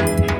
Bye.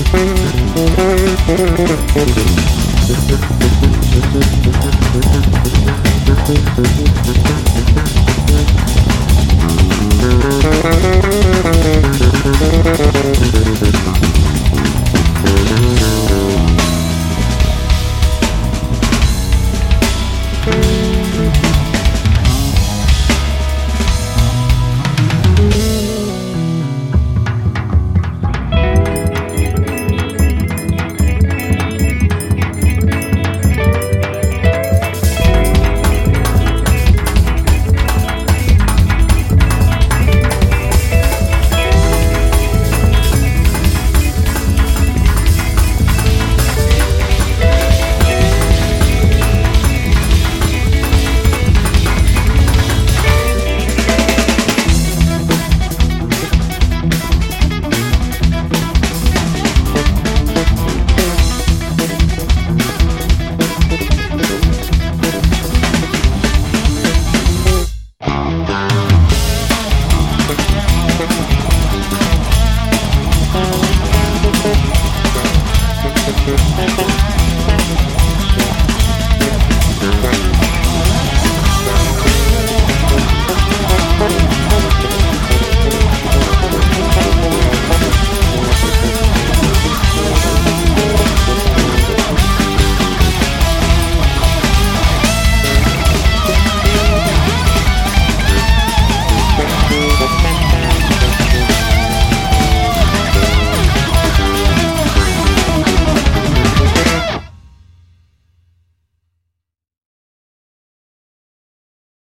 Thank